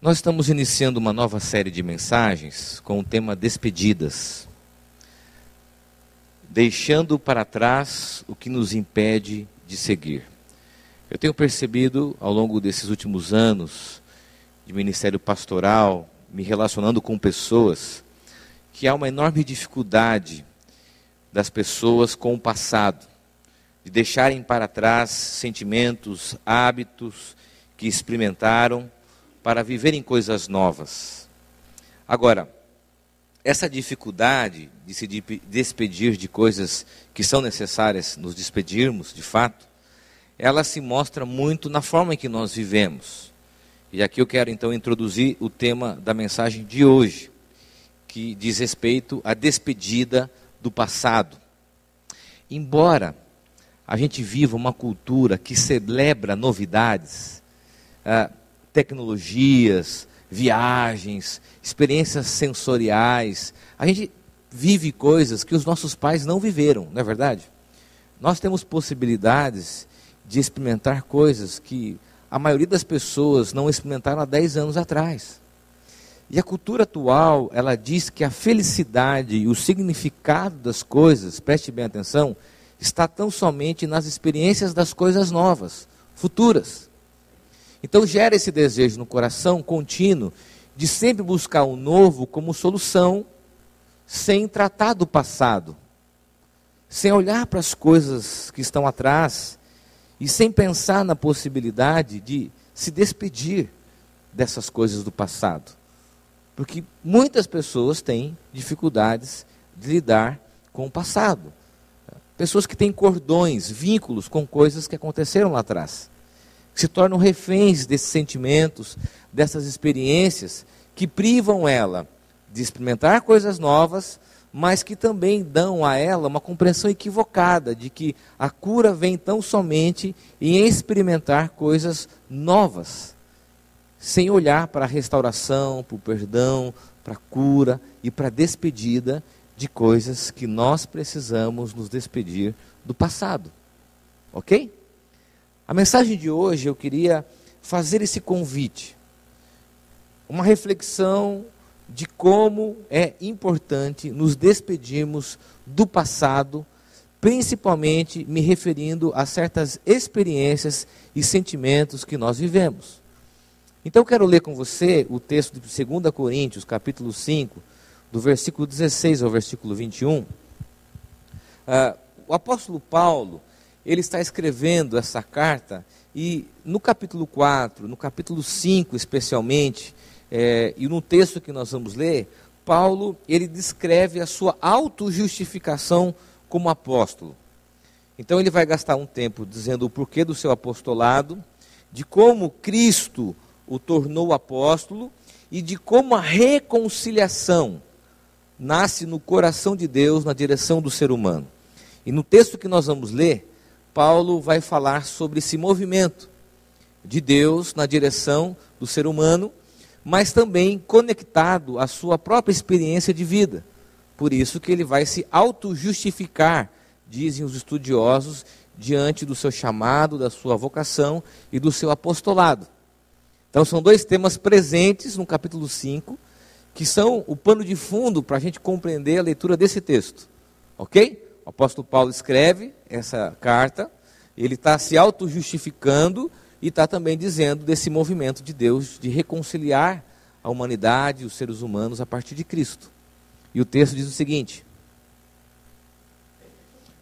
Nós estamos iniciando uma nova série de mensagens com o tema Despedidas. Deixando para trás o que nos impede de seguir. Eu tenho percebido ao longo desses últimos anos de ministério pastoral, me relacionando com pessoas, que há uma enorme dificuldade das pessoas com o passado, de deixarem para trás sentimentos, hábitos que experimentaram para viverem coisas novas. Agora, essa dificuldade de se despedir de coisas que são necessárias nos despedirmos, de fato, ela se mostra muito na forma em que nós vivemos. E aqui eu quero então introduzir o tema da mensagem de hoje, que diz respeito à despedida do passado. Embora a gente viva uma cultura que celebra novidades, ah, tecnologias, viagens, experiências sensoriais. A gente vive coisas que os nossos pais não viveram, não é verdade? Nós temos possibilidades de experimentar coisas que a maioria das pessoas não experimentaram há 10 anos atrás. E a cultura atual, ela diz que a felicidade e o significado das coisas, preste bem atenção, está tão somente nas experiências das coisas novas, futuras. Então gera esse desejo no coração contínuo de sempre buscar o novo como solução, sem tratar do passado, sem olhar para as coisas que estão atrás e sem pensar na possibilidade de se despedir dessas coisas do passado. Porque muitas pessoas têm dificuldades de lidar com o passado. Pessoas que têm cordões, vínculos com coisas que aconteceram lá atrás se tornam reféns desses sentimentos, dessas experiências que privam ela de experimentar coisas novas, mas que também dão a ela uma compreensão equivocada de que a cura vem tão somente em experimentar coisas novas, sem olhar para a restauração, para o perdão, para a cura e para a despedida de coisas que nós precisamos nos despedir do passado. Ok? A mensagem de hoje eu queria fazer esse convite, uma reflexão de como é importante nos despedirmos do passado, principalmente me referindo a certas experiências e sentimentos que nós vivemos. Então eu quero ler com você o texto de 2 Coríntios, capítulo 5, do versículo 16 ao versículo 21. Uh, ah, o apóstolo Paulo, ele está escrevendo essa carta e no capítulo 4, no capítulo 5 especialmente, é, e no texto que nós vamos ler, Paulo ele descreve a sua autojustificação como apóstolo. Então ele vai gastar um tempo dizendo o porquê do seu apostolado, de como Cristo o tornou apóstolo e de como a reconciliação nasce no coração de Deus na direção do ser humano. E no texto que nós vamos ler, Paulo vai falar sobre esse movimento de Deus na direção do ser humano, mas também conectado à sua própria experiência de vida. Por isso que ele vai se auto-justificar, dizem os estudiosos, diante do seu chamado, da sua vocação e do seu apostolado. Então são dois temas presentes no capítulo 5, que são o pano de fundo para a gente compreender a leitura desse texto. Ok? O apóstolo Paulo escreve essa carta, ele está se auto-justificando e está também dizendo desse movimento de Deus de reconciliar a humanidade, os seres humanos, a partir de Cristo. E o texto diz o seguinte: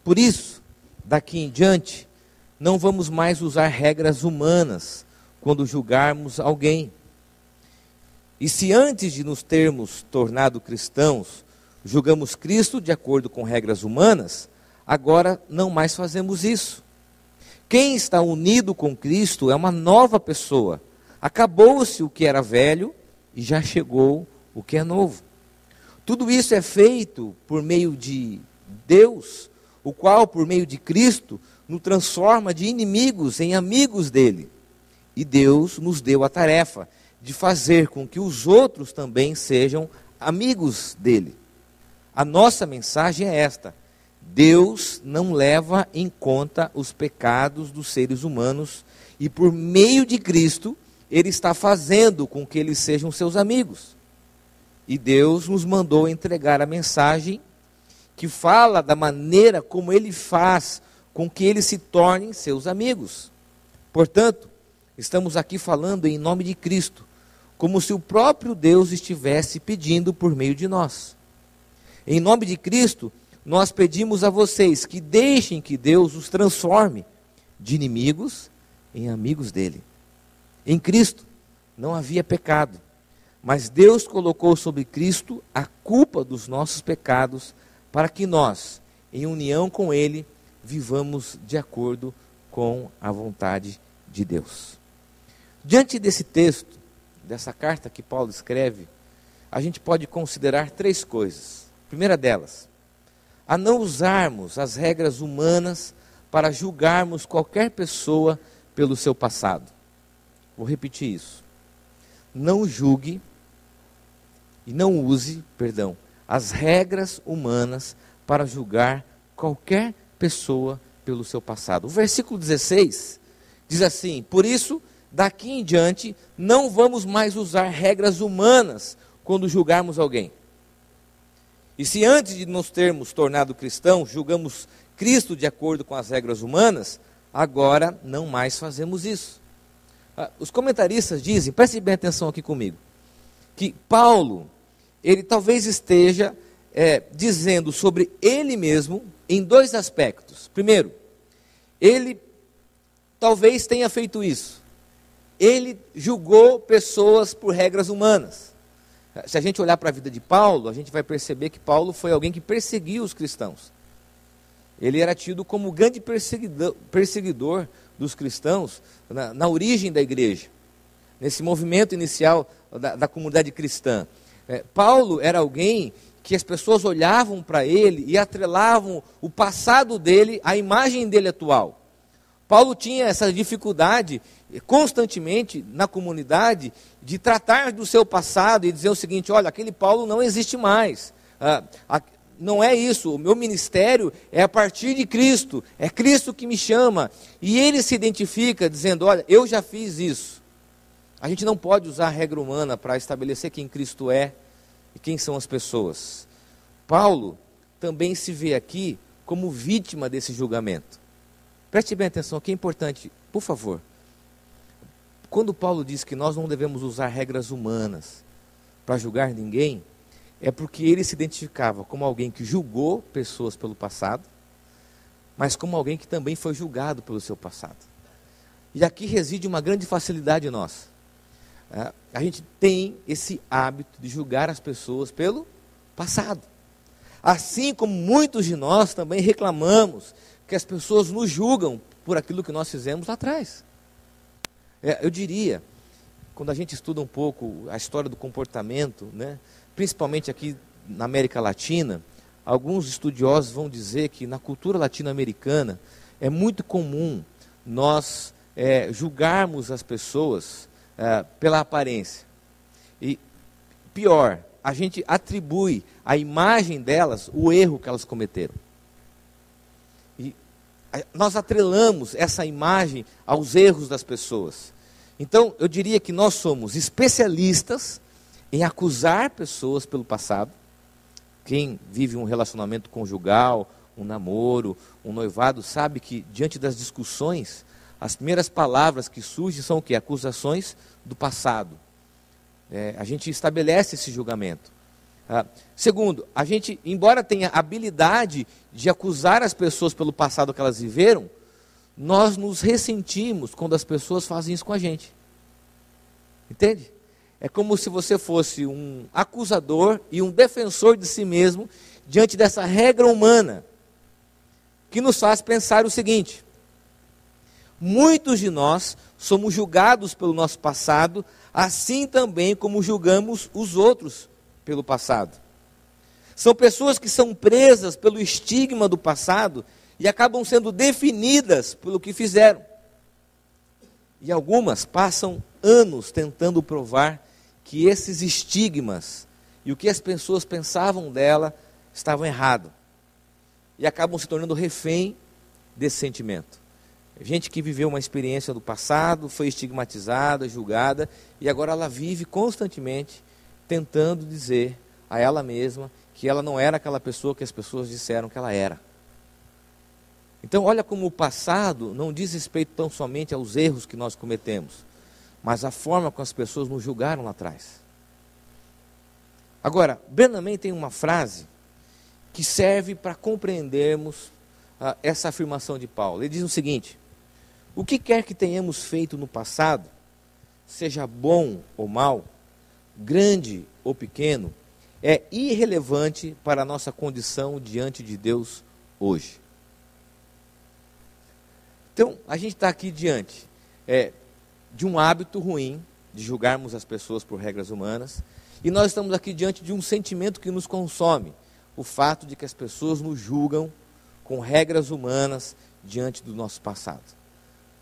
Por isso, daqui em diante, não vamos mais usar regras humanas quando julgarmos alguém. E se antes de nos termos tornado cristãos, julgamos Cristo de acordo com regras humanas, agora não mais fazemos isso. Quem está unido com Cristo é uma nova pessoa. Acabou-se o que era velho e já chegou o que é novo. Tudo isso é feito por meio de Deus, o qual, por meio de Cristo, nos transforma de inimigos em amigos dele. E Deus nos deu a tarefa de fazer com que os outros também sejam amigos dele. A nossa mensagem é esta: Deus não leva em conta os pecados dos seres humanos e por meio de Cristo ele está fazendo com que eles sejam seus amigos. E Deus nos mandou entregar a mensagem que fala da maneira como ele faz com que eles se tornem seus amigos. Portanto, estamos aqui falando em nome de Cristo, como se o próprio Deus estivesse pedindo por meio de nós. Em nome de Cristo, nós pedimos a vocês que deixem que Deus os transforme de inimigos em amigos dele. Em Cristo não havia pecado, mas Deus colocou sobre Cristo a culpa dos nossos pecados para que nós, em união com Ele, vivamos de acordo com a vontade de Deus. Diante desse texto, dessa carta que Paulo escreve, a gente pode considerar três coisas. Primeira delas, a não usarmos as regras humanas para julgarmos qualquer pessoa pelo seu passado. Vou repetir isso. Não julgue e não use, perdão, as regras humanas para julgar qualquer pessoa pelo seu passado. O versículo 16 diz assim: Por isso, daqui em diante, não vamos mais usar regras humanas quando julgarmos alguém. E se antes de nos termos tornado cristãos, julgamos Cristo de acordo com as regras humanas, agora não mais fazemos isso. Ah, os comentaristas dizem, preste bem atenção aqui comigo, que Paulo, ele talvez esteja é, dizendo sobre ele mesmo em dois aspectos. Primeiro, ele talvez tenha feito isso. Ele julgou pessoas por regras humanas. Se a gente olhar para a vida de Paulo, a gente vai perceber que Paulo foi alguém que perseguiu os cristãos. Ele era tido como grande perseguidor, perseguidor dos cristãos na, na, origem da igreja, nesse movimento inicial da, da comunidade cristã. É, Paulo era alguém que as pessoas olhavam para ele e atrelavam o passado dele à imagem dele atual. Paulo tinha essa dificuldade constantemente na comunidade de tratar do seu passado e dizer o seguinte: olha, aquele Paulo não existe mais. Ah, não é isso, o meu ministério é a partir de Cristo, é Cristo que me chama. E ele se identifica dizendo: Olha, eu já fiz isso. A gente não pode usar a regra humana para estabelecer quem Cristo é e quem são as pessoas. Paulo também se vê aqui como vítima desse julgamento. Preste bem atenção, que é importante, por favor. Quando Paulo diz que nós não devemos usar regras humanas para julgar ninguém, é porque ele se identificava como alguém que julgou pessoas pelo passado, mas como alguém que também foi julgado pelo seu passado. E aqui reside uma grande facilidade nossa. É, a gente tem esse hábito de julgar as pessoas pelo passado. Assim como muitos de nós também reclamamos que as pessoas nos julgam por aquilo que nós fizemos lá atrás. É, eu diria, quando a gente estuda um pouco a história do comportamento, né, principalmente aqui na América Latina, alguns estudiosos vão dizer que na cultura latino-americana é muito comum nós é, julgarmos as pessoas é, pela aparência. E pior, a gente atribui à imagem delas o erro que elas cometeram. E nós atrelamos essa imagem aos erros das pessoas. Então, eu diria que nós somos especialistas em acusar pessoas pelo passado. Quem vive um relacionamento conjugal, um namoro, um noivado, sabe que diante das discussões, as primeiras palavras que surgem são o que? Acusações do passado. É, a gente estabelece esse julgamento. Ah, segundo, a gente, embora tenha habilidade de acusar as pessoas pelo passado que elas viveram, nós nos ressentimos quando as pessoas fazem isso com a gente. Entende? É como se você fosse um acusador e um defensor de si mesmo diante dessa regra humana, que nos faz pensar o seguinte: muitos de nós somos julgados pelo nosso passado, assim também como julgamos os outros pelo passado. São pessoas que são presas pelo estigma do passado e acabam sendo definidas pelo que fizeram. E algumas passam anos tentando provar que esses estigmas e o que as pessoas pensavam dela estavam errado. E acabam se tornando refém desse sentimento. Gente que viveu uma experiência do passado, foi estigmatizada, julgada, e agora ela vive constantemente tentando dizer a ela mesma que ela não era aquela pessoa que as pessoas disseram que ela era. Então, olha como o passado não diz respeito tão somente aos erros que nós cometemos, mas a forma como as pessoas nos julgaram lá atrás. Agora, Benjamin tem uma frase que serve para compreendermos uh, essa afirmação de Paulo. Ele diz o seguinte: O que quer que tenhamos feito no passado, seja bom ou mal, grande ou pequeno, é irrelevante para a nossa condição diante de Deus hoje. Então, a gente está aqui diante é, de um hábito ruim de julgarmos as pessoas por regras humanas, e nós estamos aqui diante de um sentimento que nos consome, o fato de que as pessoas nos julgam com regras humanas diante do nosso passado.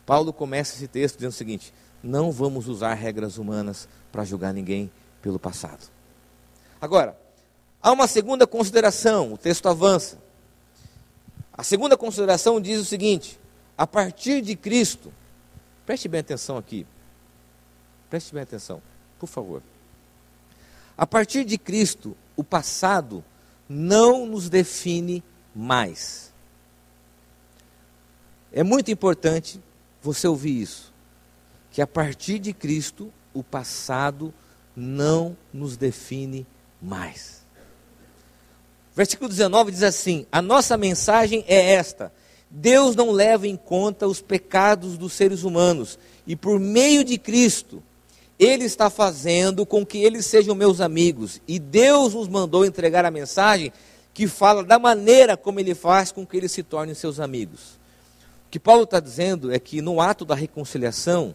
Paulo começa esse texto dizendo o seguinte: não vamos usar regras humanas para julgar ninguém pelo passado. Agora, há uma segunda consideração, o texto avança. A segunda consideração diz o seguinte: a partir de Cristo, preste bem atenção aqui, preste bem atenção, por favor. A partir de Cristo, o passado não nos define mais. É muito importante você ouvir isso, que a partir de Cristo, o passado não nos define mais. Versículo 19 diz assim: A nossa mensagem é esta: Deus não leva em conta os pecados dos seres humanos, e por meio de Cristo, Ele está fazendo com que eles sejam meus amigos. E Deus nos mandou entregar a mensagem que fala da maneira como Ele faz com que eles se tornem seus amigos. O que Paulo está dizendo é que no ato da reconciliação,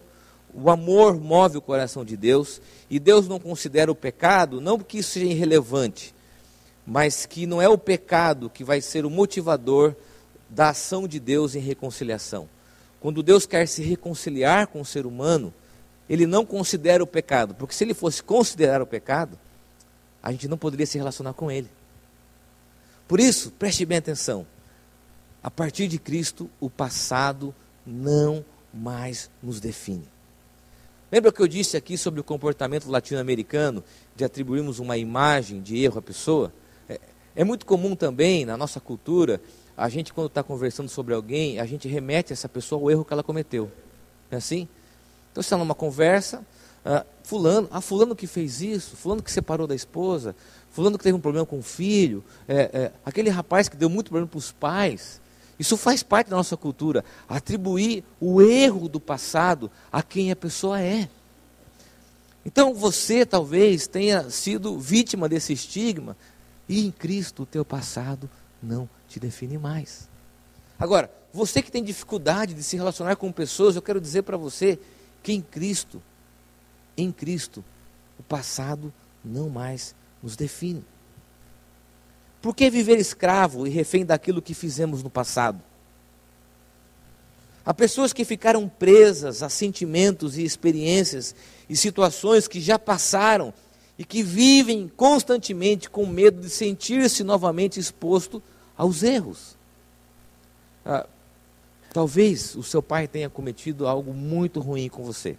o amor move o coração de Deus e Deus não considera o pecado, não porque isso seja irrelevante, mas que não é o pecado que vai ser o motivador da ação de Deus em reconciliação. Quando Deus quer se reconciliar com o ser humano, ele não considera o pecado, porque se ele fosse considerar o pecado, a gente não poderia se relacionar com ele. Por isso, preste bem atenção. A partir de Cristo, o passado não mais nos define. Lembra que eu disse aqui sobre o comportamento latino-americano de atribuirmos uma imagem de erro à pessoa? É, é muito comum também na nossa cultura, a gente quando está conversando sobre alguém, a gente remete essa pessoa ao erro que ela cometeu. Não é assim? Então você está numa conversa, ah, fulano, ah, fulano que fez isso, fulano que separou da esposa, fulano que teve um problema com o filho, é, é, aquele rapaz que deu muito problema para os pais. Isso faz parte da nossa cultura, atribuir o erro do passado a quem a pessoa é. Então você talvez tenha sido vítima desse estigma e em Cristo o teu passado não te define mais. Agora, você que tem dificuldade de se relacionar com pessoas, eu quero dizer para você que em Cristo, em Cristo, o passado não mais nos define. Por que viver escravo e refém daquilo que fizemos no passado? Há pessoas que ficaram presas a sentimentos e experiências e situações que já passaram e que vivem constantemente com medo de sentir-se novamente exposto aos erros. Ah, talvez o seu pai tenha cometido algo muito ruim com você.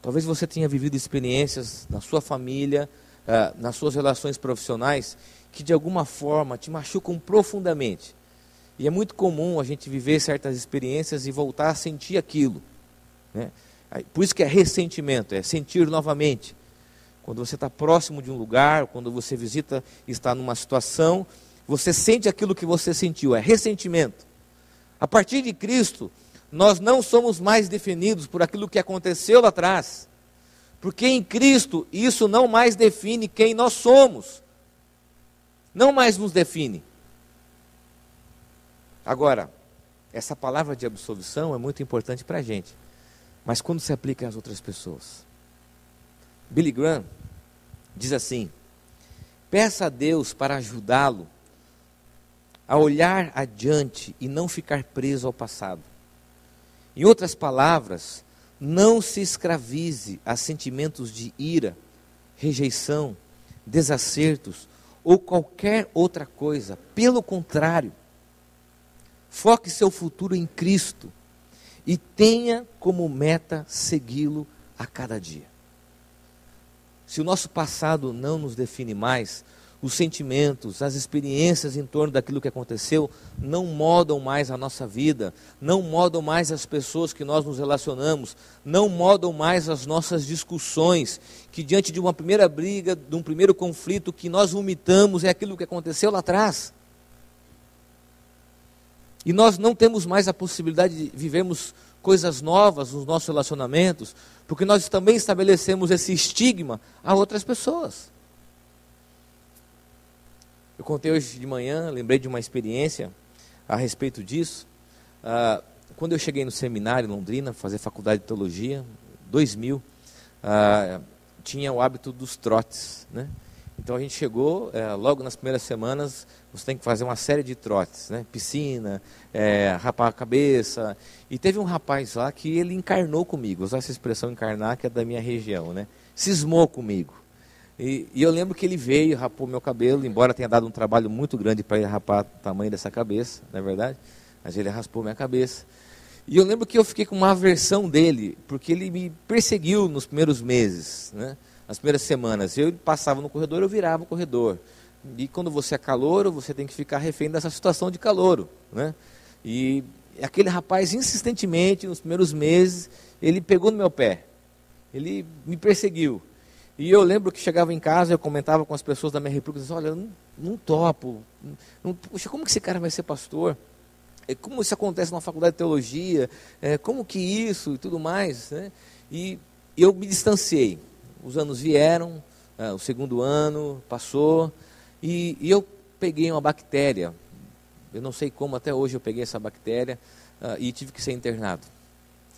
Talvez você tenha vivido experiências na sua família, ah, nas suas relações profissionais, que de alguma forma te machucam profundamente. E é muito comum a gente viver certas experiências e voltar a sentir aquilo. Né? Por isso que é ressentimento, é sentir novamente. Quando você está próximo de um lugar, quando você visita, está numa situação, você sente aquilo que você sentiu, é ressentimento. A partir de Cristo, nós não somos mais definidos por aquilo que aconteceu lá atrás. Porque em Cristo isso não mais define quem nós somos não mais nos define. Agora, essa palavra de absolvição é muito importante para a gente, mas quando se aplica às outras pessoas? Billy Graham diz assim: peça a Deus para ajudá-lo a olhar adiante e não ficar preso ao passado. Em outras palavras, não se escravize a sentimentos de ira, rejeição, desacertos ou qualquer outra coisa. Pelo contrário, foque seu futuro em Cristo e tenha como meta segui-lo a cada dia. Se o nosso passado não nos define mais, os sentimentos, as experiências em torno daquilo que aconteceu não modam mais a nossa vida, não modam mais as pessoas que nós nos relacionamos, não modam mais as nossas discussões, que diante de uma primeira briga, de um primeiro conflito, que nós vomitamos é aquilo que aconteceu lá atrás. E nós não temos mais a possibilidade de vivermos coisas novas nos nossos relacionamentos, porque nós também estabelecemos esse estigma a outras pessoas. Eu contei hoje de manhã, lembrei de uma experiência a respeito disso. Ah, quando eu cheguei no seminário em Londrina, fazer faculdade de teologia, 2000, ah, tinha o hábito dos trotes, né? Então a gente chegou, é, logo nas primeiras semanas, você tem que fazer uma série de trotes, né? Piscina, é, rapar a cabeça. E teve um rapaz lá que ele encarnou comigo, usar essa expressão encarnar, que é da minha região, né? Cismou comigo. E, e, eu lembro que ele veio, rapou meu cabelo, embora tenha dado um trabalho muito grande para ele rapar o tamanho dessa cabeça, não é verdade? Mas ele raspou minha cabeça. E eu lembro que eu fiquei com uma aversão dele, porque ele me perseguiu nos primeiros meses, né? nas primeiras semanas. Eu passava no corredor, eu virava o corredor. E quando você é calouro, você tem que ficar refém dessa situação de calouro. Né? E aquele rapaz, insistentemente, nos primeiros meses, ele pegou no meu pé. Ele me perseguiu. E eu lembro que chegava em casa, eu comentava com as pessoas da minha república, olha, não, não topo, não, puxa, como que esse cara vai ser pastor? É, como isso acontece na faculdade de teologia? É, como que isso e tudo mais? Né? E eu me distanciei. Os anos vieram, é, o segundo ano passou, e, e, eu peguei uma bactéria. Eu não sei como, até hoje eu peguei essa bactéria uh, e tive que ser internado.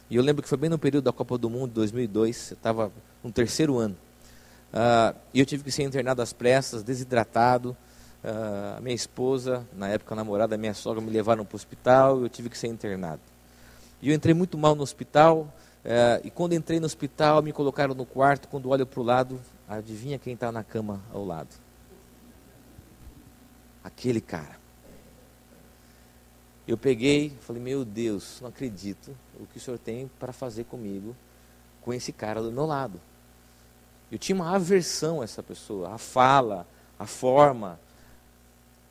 E eu lembro que foi bem no período da Copa do Mundo, 2002, eu estava no terceiro ano. Uh, e eu tive que ser internado às pressas, desidratado. Uh, minha esposa, na época namorada, minha sogra me levaram para o hospital e eu tive que ser internado. E eu entrei muito mal no hospital. Uh, e quando entrei no hospital, me colocaram no quarto. Quando olho para o lado, adivinha quem está na cama ao lado? Aquele cara. Eu peguei, falei: Meu Deus, não acredito o que o senhor tem para fazer comigo, com esse cara do meu lado. Eu tinha uma aversão a essa pessoa, a fala, a forma.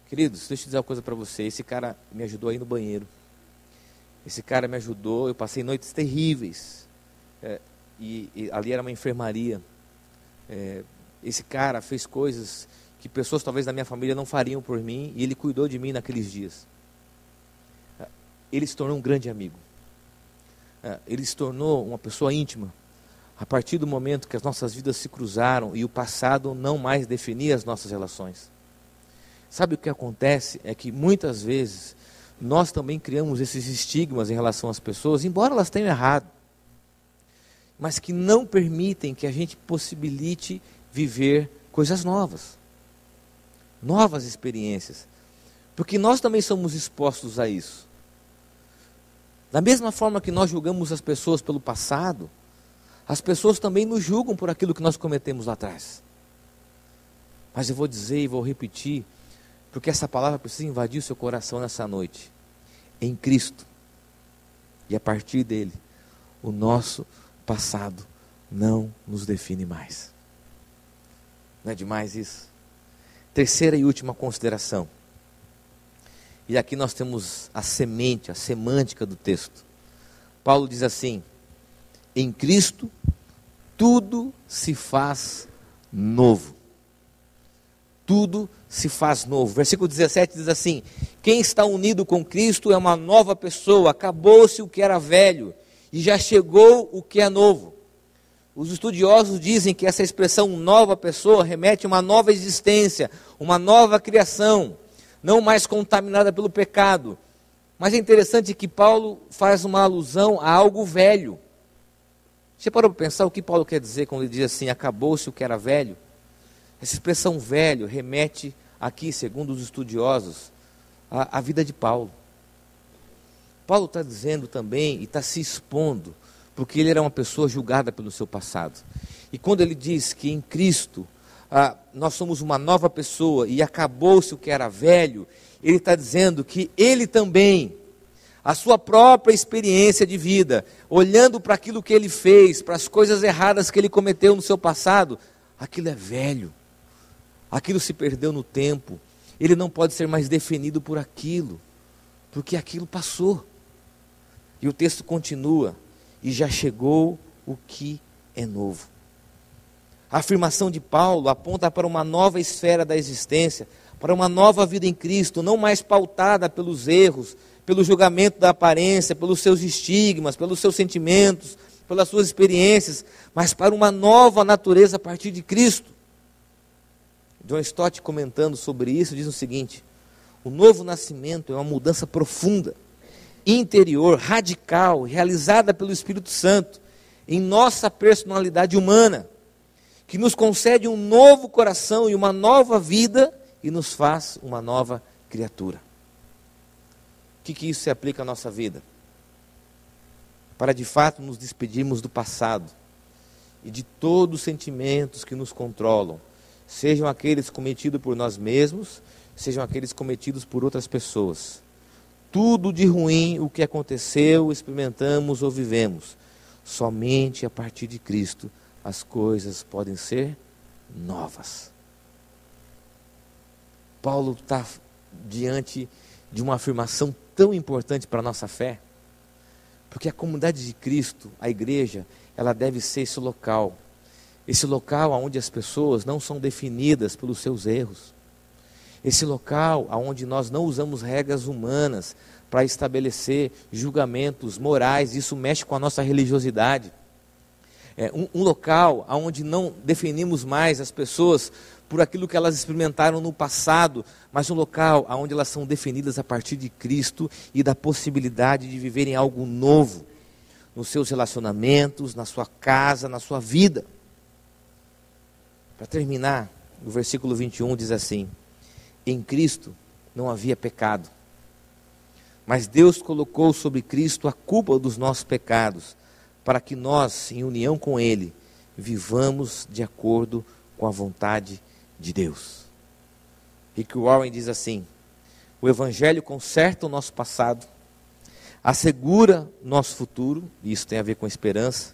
Queridos, deixa eu dizer uma coisa para você. Esse cara me ajudou aí no banheiro. Esse cara me ajudou. Eu passei noites terríveis. É, e, e, ali era uma enfermaria. É, esse cara fez coisas que pessoas talvez da minha família não fariam por mim. E ele cuidou de mim naqueles dias. É, ele se tornou um grande amigo. É, ele se tornou uma pessoa íntima a partir do momento que as nossas vidas se cruzaram e o passado não mais definia as nossas relações. Sabe o que acontece? É que muitas vezes nós também criamos esses estigmas em relação às pessoas, embora elas tenham errado, mas que não permitem que a gente possibilite viver coisas novas, novas experiências, porque nós também somos expostos a isso. Da mesma forma que nós julgamos as pessoas pelo passado, as pessoas também nos julgam por aquilo que nós cometemos lá atrás. Mas eu vou dizer e vou repetir, porque essa palavra precisa invadir o seu coração nessa noite. Em Cristo. E a partir dele, o nosso passado não nos define mais. Não é demais isso? Terceira e última consideração. E aqui nós temos a semente, a semântica do texto. Paulo diz assim: em Cristo, tudo se faz novo. Tudo se faz novo. Versículo 17 diz assim: Quem está unido com Cristo é uma nova pessoa, acabou-se o que era velho e já chegou o que é novo. Os estudiosos dizem que essa expressão nova pessoa remete a uma nova existência, uma nova criação, não mais contaminada pelo pecado. Mas é interessante que Paulo faz uma alusão a algo velho. Você parou para pensar o que Paulo quer dizer quando ele diz assim: acabou-se o que era velho? Essa expressão velho remete aqui, segundo os estudiosos, à, à vida de Paulo. Paulo está dizendo também e está se expondo, porque ele era uma pessoa julgada pelo seu passado. E quando ele diz que em Cristo ah, nós somos uma nova pessoa e acabou-se o que era velho, ele está dizendo que ele também a sua própria experiência de vida, olhando para aquilo que ele fez, para as coisas erradas que ele cometeu no seu passado, aquilo é velho, aquilo se perdeu no tempo, ele não pode ser mais definido por aquilo, porque aquilo passou. E o texto continua: e já chegou o que é novo. A afirmação de Paulo aponta para uma nova esfera da existência, para uma nova vida em Cristo, não mais pautada pelos erros, pelo julgamento da aparência, pelos seus estigmas, pelos seus sentimentos, pelas suas experiências, mas para uma nova natureza a partir de Cristo. John Stott, comentando sobre isso, diz o seguinte: o novo nascimento é uma mudança profunda, interior, radical, realizada pelo Espírito Santo em nossa personalidade humana, que nos concede um novo coração e uma nova vida e nos faz uma nova criatura. Que, que isso se aplica à nossa vida? Para de fato nos despedirmos do passado e de todos os sentimentos que nos controlam, sejam aqueles cometidos por nós mesmos, sejam aqueles cometidos por outras pessoas. Tudo de ruim o que aconteceu, experimentamos ou vivemos Somente a partir de Cristo as coisas podem ser novas. Paulo está diante de uma afirmação tão importante para a nossa fé, porque a comunidade de Cristo, a igreja, ela deve ser esse local, esse local onde as pessoas não são definidas pelos seus erros, esse local onde nós não usamos regras humanas, para estabelecer julgamentos morais, isso mexe com a nossa religiosidade. É um, um local onde não definimos mais as pessoas por aquilo que elas experimentaram no passado, mas um local onde elas são definidas a partir de Cristo e da possibilidade de viverem algo novo nos seus relacionamentos, na sua casa, na sua vida. Para terminar, o versículo 21 diz assim: Em Cristo não havia pecado mas Deus colocou sobre Cristo a culpa dos nossos pecados, para que nós, em união com Ele, vivamos de acordo com a vontade de Deus. Rick Warren diz assim: o Evangelho conserta o nosso passado, assegura nosso futuro, e isso tem a ver com esperança,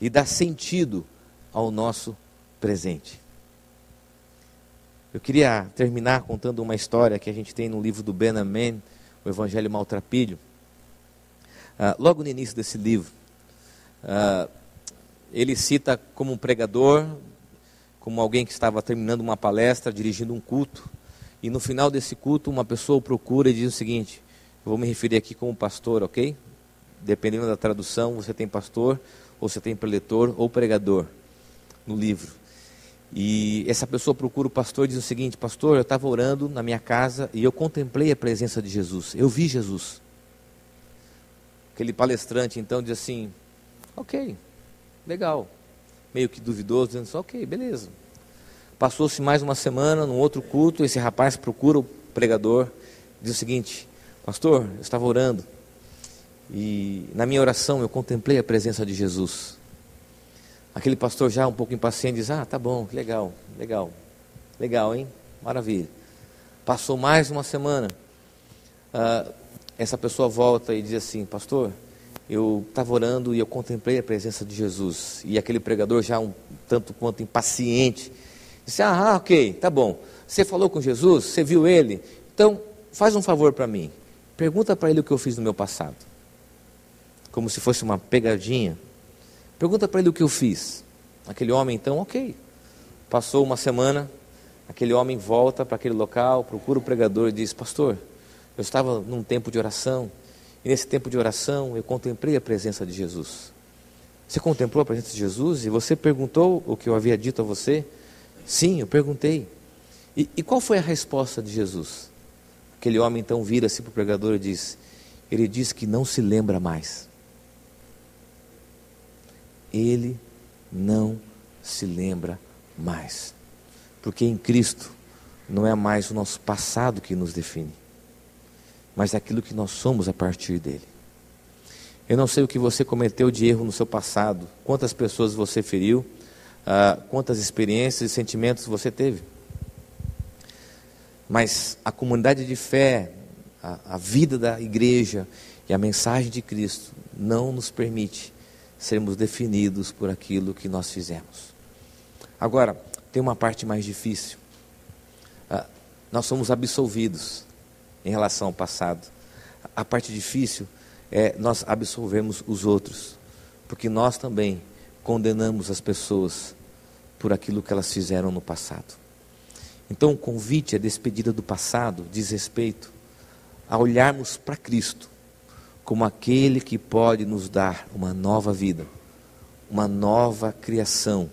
e dá sentido ao nosso presente. Eu queria terminar contando uma história que a gente tem no livro do Ben Amen, o Evangelho Maltrapilho. Ah, logo no início desse livro, ah, ele cita como um pregador, como alguém que estava terminando uma palestra, dirigindo um culto, e no final desse culto, uma pessoa procura e diz o seguinte: eu vou me referir aqui como pastor, ok? Dependendo da tradução, você tem pastor, ou você tem preletor ou pregador no livro. E essa pessoa procura o pastor e diz o seguinte: Pastor, eu estava orando na minha casa e eu contemplei a presença de Jesus. Eu vi Jesus. Aquele palestrante então diz assim: Ok, legal. Meio que duvidoso, dizendo assim: Ok, beleza. Passou-se mais uma semana, num outro culto, esse rapaz procura o pregador, diz o seguinte: Pastor, eu estava orando e na minha oração eu contemplei a presença de Jesus. Aquele pastor já um pouco impaciente diz: Ah, tá bom, legal, legal, legal, hein? Maravilha. Passou mais uma semana. Ah, essa pessoa volta e diz assim: Pastor, eu estava orando e eu contemplei a presença de Jesus. E aquele pregador, já um tanto quanto impaciente, disse: Ah, ok, tá bom. Você falou com Jesus? Você viu ele? Então, faz um favor para mim. Pergunta para ele o que eu fiz no meu passado. Como se fosse uma pegadinha. Pergunta para ele o que eu fiz. Aquele homem, então, ok. Passou uma semana, aquele homem volta para aquele local, procura o pregador e diz: Pastor, eu estava num tempo de oração, e nesse tempo de oração eu contemplei a presença de Jesus. Você contemplou a presença de Jesus e você perguntou o que eu havia dito a você? Sim, eu perguntei. E, e qual foi a resposta de Jesus? Aquele homem então vira-se para o pregador e diz: Ele diz que não se lembra mais ele não se lembra mais. Porque em Cristo não é mais o nosso passado que nos define, mas aquilo que nós somos a partir dele. Eu não sei o que você cometeu de erro no seu passado, quantas pessoas você feriu, uh, quantas experiências e sentimentos você teve. Mas a comunidade de fé, a, a vida da igreja, E a mensagem de Cristo não nos permite sermos definidos por aquilo que nós fizemos. Agora, tem uma parte mais difícil. Ah, nós somos absolvidos em relação ao passado. A parte difícil é nós absolvermos os outros, porque nós também condenamos as pessoas por aquilo que elas fizeram no passado. Então, o convite, a despedida do passado, diz respeito a olharmos para Cristo como aquele que pode nos dar uma nova vida, uma nova criação,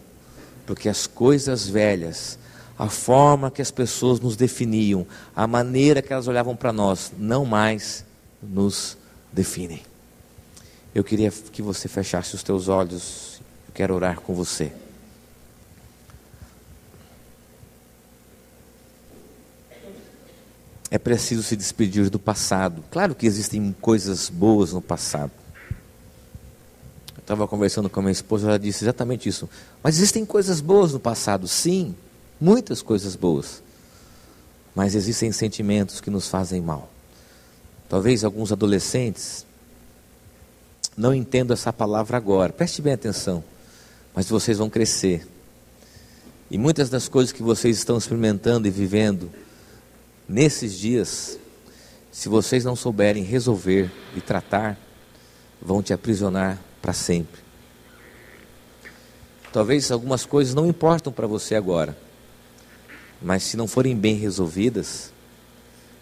porque as coisas velhas, a forma que as pessoas nos definiam, a maneira que elas olhavam para nós, não mais nos definem. Eu queria que você fechasse os teus olhos, eu quero orar com você. é preciso se despedir do passado. Claro que existem coisas boas no passado. Eu estava conversando com a minha esposa, ela disse exatamente isso. Mas existem coisas boas no passado, sim, muitas coisas boas. Mas existem sentimentos que nos fazem mal. Talvez alguns adolescentes não entendam essa palavra agora. Preste bem atenção. Mas vocês vão crescer. E muitas das coisas que vocês estão experimentando e vivendo nesses dias, se vocês não souberem resolver e tratar, vão te aprisionar para sempre. Talvez algumas coisas não importam para você agora, mas se não forem bem resolvidas,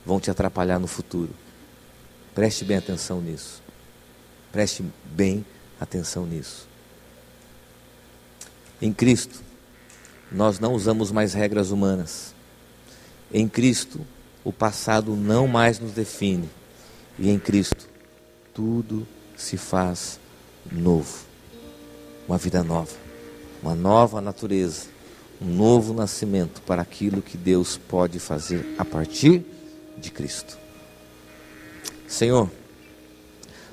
vão te atrapalhar no futuro. Preste bem atenção nisso. Preste bem atenção nisso. Em Cristo, nós não usamos mais regras humanas. Em Cristo, o passado não mais nos define. E em Cristo, tudo se faz novo. Uma vida nova, uma nova natureza, um novo nascimento para aquilo que Deus pode fazer a partir de Cristo. Senhor,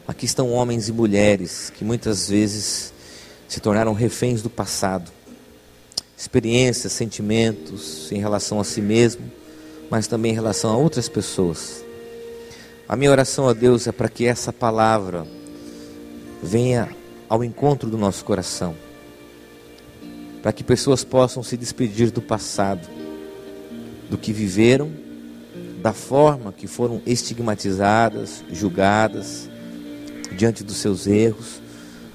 aqui estão homens e mulheres que muitas vezes se tornaram reféns do passado, experiências, sentimentos em relação a si mesmo mas também em relação a outras pessoas. A minha oração a Deus é para que essa palavra venha ao encontro do nosso coração, para que pessoas possam se despedir do passado, do que viveram, da forma que foram estigmatizadas, julgadas diante dos seus erros,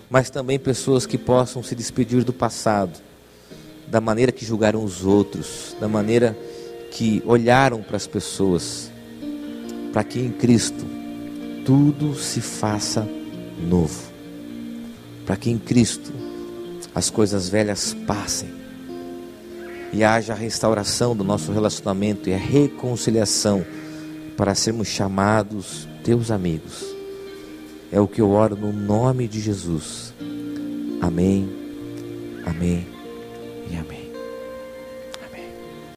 mas também pessoas que possam se despedir do passado, da maneira que julgaram os outros, da maneira que olharam para as pessoas, para que em Cristo tudo se faça novo, para que em Cristo as coisas velhas passem e haja a restauração do nosso relacionamento e a reconciliação para sermos chamados teus amigos. É o que eu oro no nome de Jesus. Amém, amém e amém.